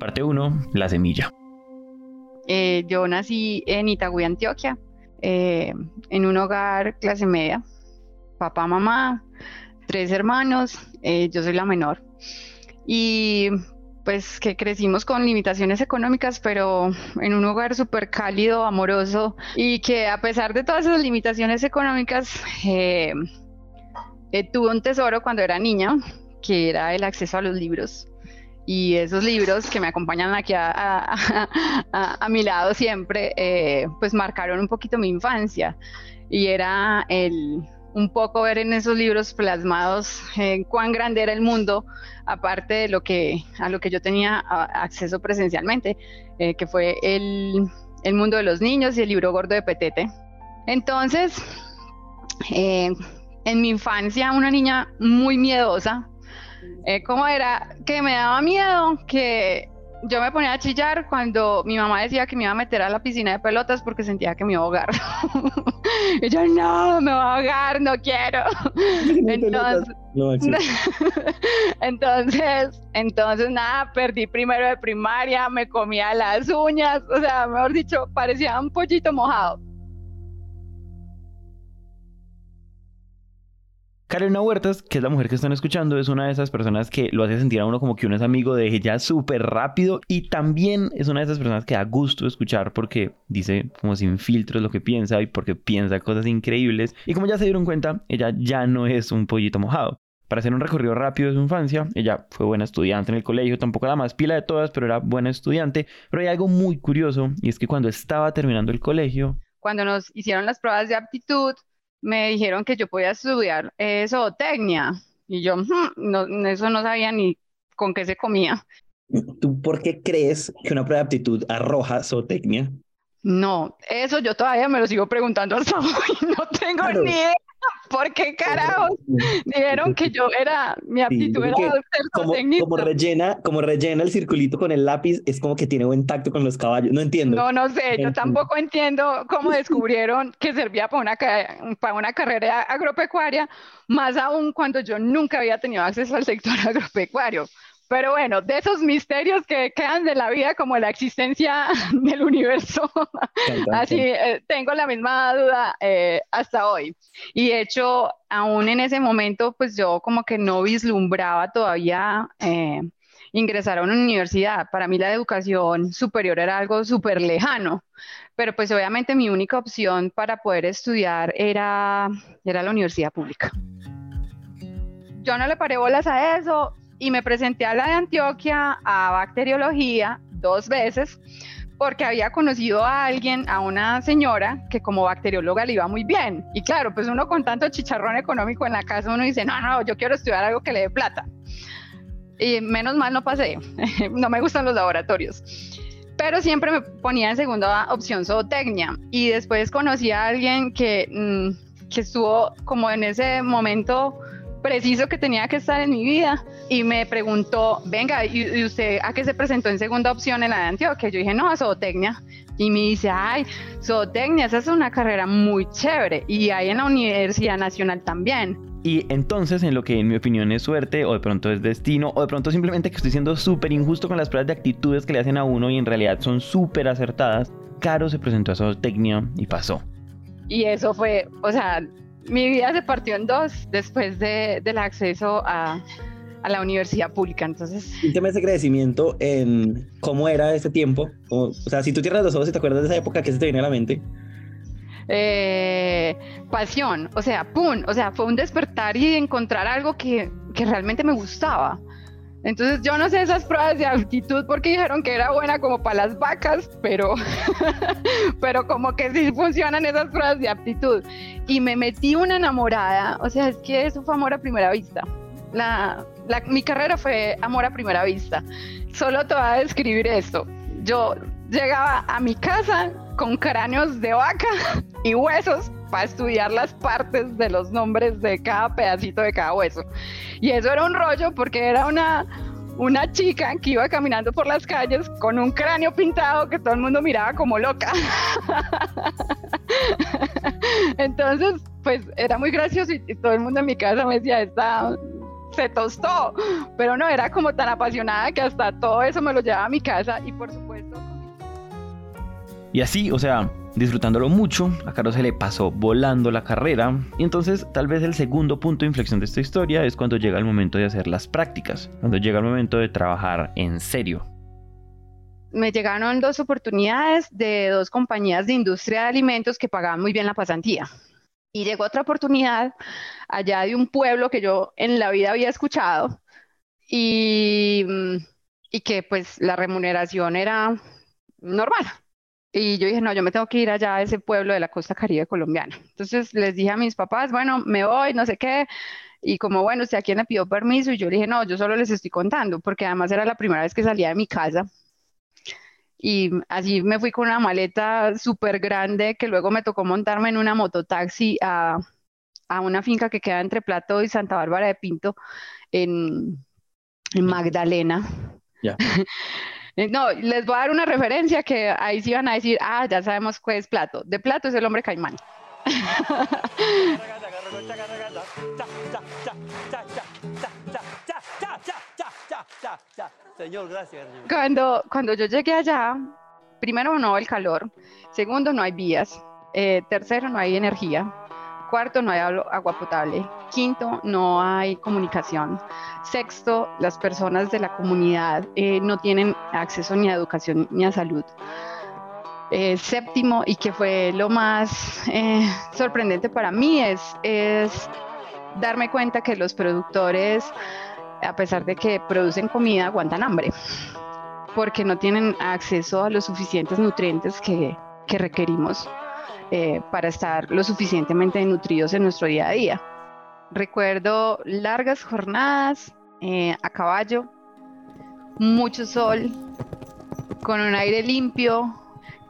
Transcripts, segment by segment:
Parte 1, La Semilla. Eh, yo nací en Itagüí, Antioquia, eh, en un hogar clase media, papá, mamá, tres hermanos, eh, yo soy la menor. Y pues que crecimos con limitaciones económicas, pero en un hogar súper cálido, amoroso, y que a pesar de todas esas limitaciones económicas, tuve un tesoro cuando era niña, que era el acceso a los libros y esos libros que me acompañan aquí a, mi lado siempre, eh, pues marcaron un poquito mi infancia y era el un poco ver en esos libros plasmados en cuán grande era el mundo, aparte de lo que a lo que yo tenía acceso presencialmente, eh, que fue el, el, mundo de los niños y el libro gordo de Petete. Entonces, eh, en mi infancia, una niña muy miedosa, eh, ¿Cómo era? Que me daba miedo que yo me ponía a chillar cuando mi mamá decía que me iba a meter a la piscina de pelotas porque sentía que me iba a ahogar. y yo, no, me voy a ahogar, no quiero. entonces, entonces, entonces, nada, perdí primero de primaria, me comía las uñas, o sea, mejor dicho, parecía un pollito mojado. Carolina Huertas, que es la mujer que están escuchando, es una de esas personas que lo hace sentir a uno como que uno es amigo de ella súper rápido y también es una de esas personas que da gusto escuchar porque dice como sin filtros lo que piensa y porque piensa cosas increíbles. Y como ya se dieron cuenta, ella ya no es un pollito mojado. Para hacer un recorrido rápido de su infancia, ella fue buena estudiante en el colegio, tampoco la más pila de todas, pero era buena estudiante. Pero hay algo muy curioso y es que cuando estaba terminando el colegio... Cuando nos hicieron las pruebas de aptitud, me dijeron que yo podía estudiar eh, zootecnia y yo hmm, no, eso no sabía ni con qué se comía. ¿Tú por qué crees que una prueba de aptitud arroja zootecnia? No, eso yo todavía me lo sigo preguntando hasta hoy, no tengo ni idea. ¿Por qué carajos dijeron que yo era, mi aptitud era ser como, como, rellena, como rellena el circulito con el lápiz, es como que tiene buen tacto con los caballos. No entiendo. No, no sé, yo tampoco entiendo cómo descubrieron que servía para una, para una carrera agropecuaria, más aún cuando yo nunca había tenido acceso al sector agropecuario. Pero bueno, de esos misterios que quedan de la vida como la existencia del universo, así eh, tengo la misma duda eh, hasta hoy. Y de hecho, aún en ese momento, pues yo como que no vislumbraba todavía eh, ingresar a una universidad. Para mí la educación superior era algo súper lejano, pero pues obviamente mi única opción para poder estudiar era, era la universidad pública. Yo no le paré bolas a eso, y me presenté a la de Antioquia a bacteriología dos veces porque había conocido a alguien, a una señora que como bacterióloga le iba muy bien. Y claro, pues uno con tanto chicharrón económico en la casa, uno dice, no, no, yo quiero estudiar algo que le dé plata. Y menos mal no pasé, no me gustan los laboratorios. Pero siempre me ponía en segunda opción zootecnia. Y después conocí a alguien que, mm, que estuvo como en ese momento preciso que tenía que estar en mi vida y me preguntó, venga, ¿y, usted a qué se presentó en segunda opción en la de Antioquia? Yo dije, no, a zootecnia. Y me dice, ay, zootecnia, esa es una carrera muy chévere y hay en la Universidad Nacional también. Y entonces, en lo que en mi opinión es suerte, o de pronto es destino, o de pronto simplemente que estoy siendo súper injusto con las pruebas de actitudes que le hacen a uno y en realidad son súper acertadas, Caro se presentó a zootecnia y pasó. Y eso fue, o sea, mi vida se partió en dos después de, del acceso a, a, la universidad pública. Entonces. Cuéntame ese crecimiento en cómo era ese tiempo. O, sea, si tú tienes los ojos y te acuerdas de esa época, ¿qué se te viene a la mente? Eh, pasión, o sea, pum, o sea, fue un despertar y encontrar algo que, que realmente me gustaba. Entonces yo no sé esas pruebas de aptitud porque dijeron que era buena como para las vacas, pero, pero como que sí funcionan esas pruebas de aptitud. Y me metí una enamorada, o sea, es que eso fue amor a primera vista. La, mi carrera fue amor a primera vista. Solo te voy a describir esto. Yo llegaba a mi casa con cráneos de vaca y huesos para estudiar las partes de los nombres de cada pedacito de cada hueso. Y eso era un rollo porque era una, una chica que iba caminando por las calles con un cráneo pintado que todo el mundo miraba como loca. Entonces, pues era muy gracioso y, todo el mundo en mi casa me decía, esta se tostó, pero no, era como tan apasionada que hasta todo eso me lo llevaba a mi casa y por supuesto... Y así, o sea, disfrutándolo mucho, a Carlos se le pasó volando la carrera y entonces tal vez el segundo punto de inflexión de esta historia es cuando llega el momento de hacer las prácticas, cuando llega el momento de trabajar en serio. Me llegaron dos oportunidades de dos compañías de industria de alimentos que pagaban muy bien la pasantía. Y llegó otra oportunidad allá de un pueblo que yo en la vida había escuchado y, y que pues la remuneración era normal. Y yo dije, no, yo me tengo que ir allá a ese pueblo de la costa caribe colombiana. Entonces les dije a mis papás, bueno, me voy, no sé qué. Y como, bueno, ¿usted a quién le pidió permiso? Y yo le dije, no, yo solo les estoy contando, porque además era la primera vez que salía de mi casa y así me fui con una maleta súper grande que luego me tocó montarme en una mototaxi a, a una finca que queda entre Plato y Santa Bárbara de Pinto en, en Magdalena. no, les voy a dar una referencia que ahí sí van a decir, ah, ya sabemos cuál es Plato. De Plato es el hombre caimán. Señor, gracias. Cuando, cuando yo llegué allá, primero no el calor, segundo no hay vías, eh, tercero no hay energía, cuarto no hay agua potable, quinto no hay comunicación, sexto las personas de la comunidad eh, no tienen acceso ni a educación ni a salud. Eh, séptimo, y que fue lo más sorprendente para mí, es darme cuenta que los productores a pesar de que producen comida, aguantan hambre, porque no tienen acceso a los suficientes nutrientes que, requerimos eh, para estar lo suficientemente nutridos en nuestro día a día. Recuerdo largas jornadas eh, a caballo, mucho sol, con un aire limpio,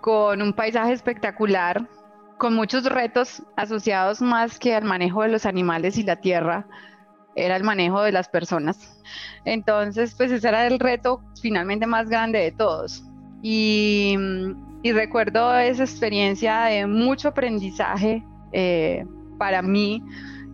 con un paisaje espectacular, con muchos retos asociados más que al manejo de los animales y la tierra, era el manejo de las personas. Entonces, pues ese era el reto finalmente más grande de todos. Y, recuerdo esa experiencia de mucho aprendizaje eh, para mí,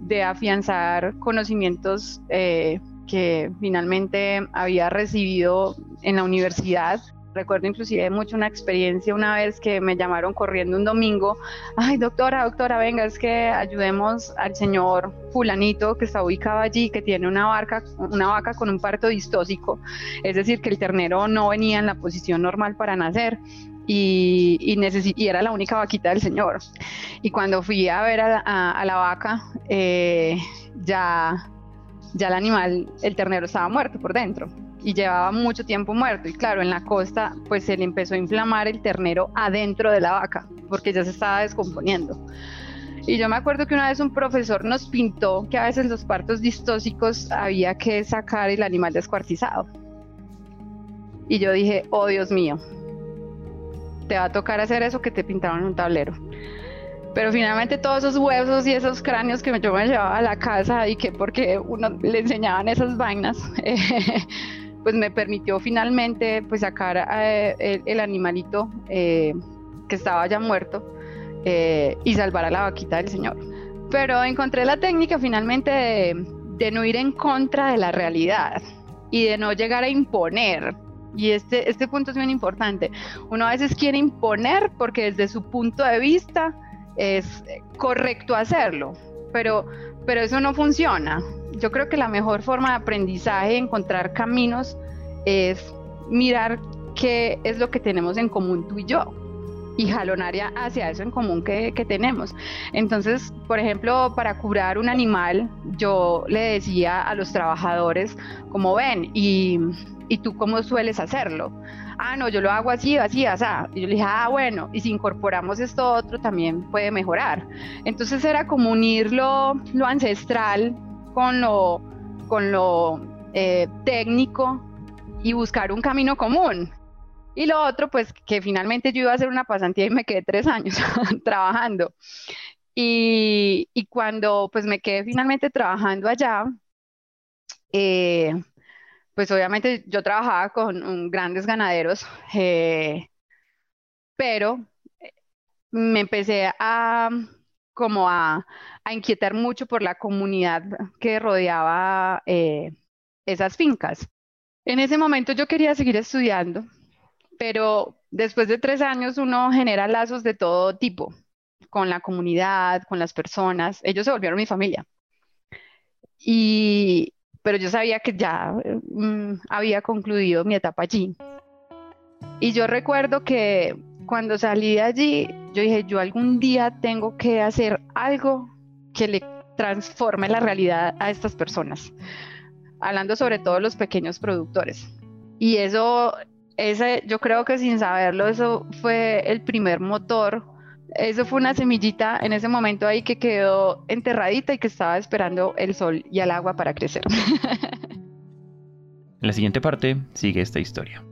de afianzar conocimientos eh, que finalmente había recibido en la universidad. Recuerdo inclusive mucho una experiencia una vez que me llamaron corriendo un domingo, ay doctora, doctora, venga, es que ayudemos al señor fulanito que está ubicado allí, que tiene una, vaca, una vaca con un parto distósico, es decir, que el ternero no venía en la posición normal para nacer y, y, era la única vaquita del señor. Y cuando fui a ver a, la vaca, eh, ya, ya el animal, el ternero estaba muerto por dentro y llevaba mucho tiempo muerto. Y claro, en la costa pues se le empezó a inflamar el ternero adentro de la vaca porque ya se estaba descomponiendo. Y yo me acuerdo que una vez un profesor nos pintó que a veces los partos distóxicos había que sacar el animal descuartizado. Y yo dije, oh Dios mío, te va a tocar hacer eso que te pintaron en un tablero. Pero finalmente todos esos huesos y esos cráneos que yo me llevaba a la casa y que porque uno le enseñaban esas vainas, pues me permitió finalmente pues sacar eh, el, animalito eh, que estaba ya muerto eh, y salvar a la vaquita del señor. Pero encontré la técnica finalmente de, no ir en contra de la realidad y de no llegar a imponer. Y este, este punto es bien importante. Uno a veces quiere imponer porque desde su punto de vista es correcto hacerlo, pero, pero eso no funciona yo creo que la mejor forma de aprendizaje, encontrar caminos, es mirar qué es lo que tenemos en común tú y yo y jalonar hacia eso en común que, tenemos. Entonces, por ejemplo, para curar un animal, yo le decía a los trabajadores, como ven, y, y tú cómo sueles hacerlo. Ah, no, yo lo hago así, así, así. Y yo le dije, ah, bueno, y si incorporamos esto otro también puede mejorar. Entonces era como unir lo, lo ancestral con lo, con lo eh, técnico y buscar un camino común. Y lo otro, pues que finalmente yo iba a hacer una pasantía y me quedé tres años trabajando. Y, y, cuando pues me quedé finalmente trabajando allá, eh, pues obviamente yo trabajaba con grandes ganaderos, eh, pero me empecé a, como a, inquietar mucho por la comunidad que rodeaba eh, esas fincas. En ese momento yo quería seguir estudiando, pero después de tres años uno genera lazos de todo tipo, con la comunidad, con las personas. Ellos se volvieron mi familia. Y, pero yo sabía que ya mm, había concluido mi etapa allí. Y yo recuerdo que cuando salí de allí, yo dije, yo algún día tengo que hacer algo que le transforme la realidad a estas personas, hablando sobre todo los pequeños productores. Y eso, ese, yo creo que sin saberlo, eso fue el primer motor, eso fue una semillita en ese momento ahí que quedó enterradita y que estaba esperando el sol y el agua para crecer. La siguiente parte sigue esta historia.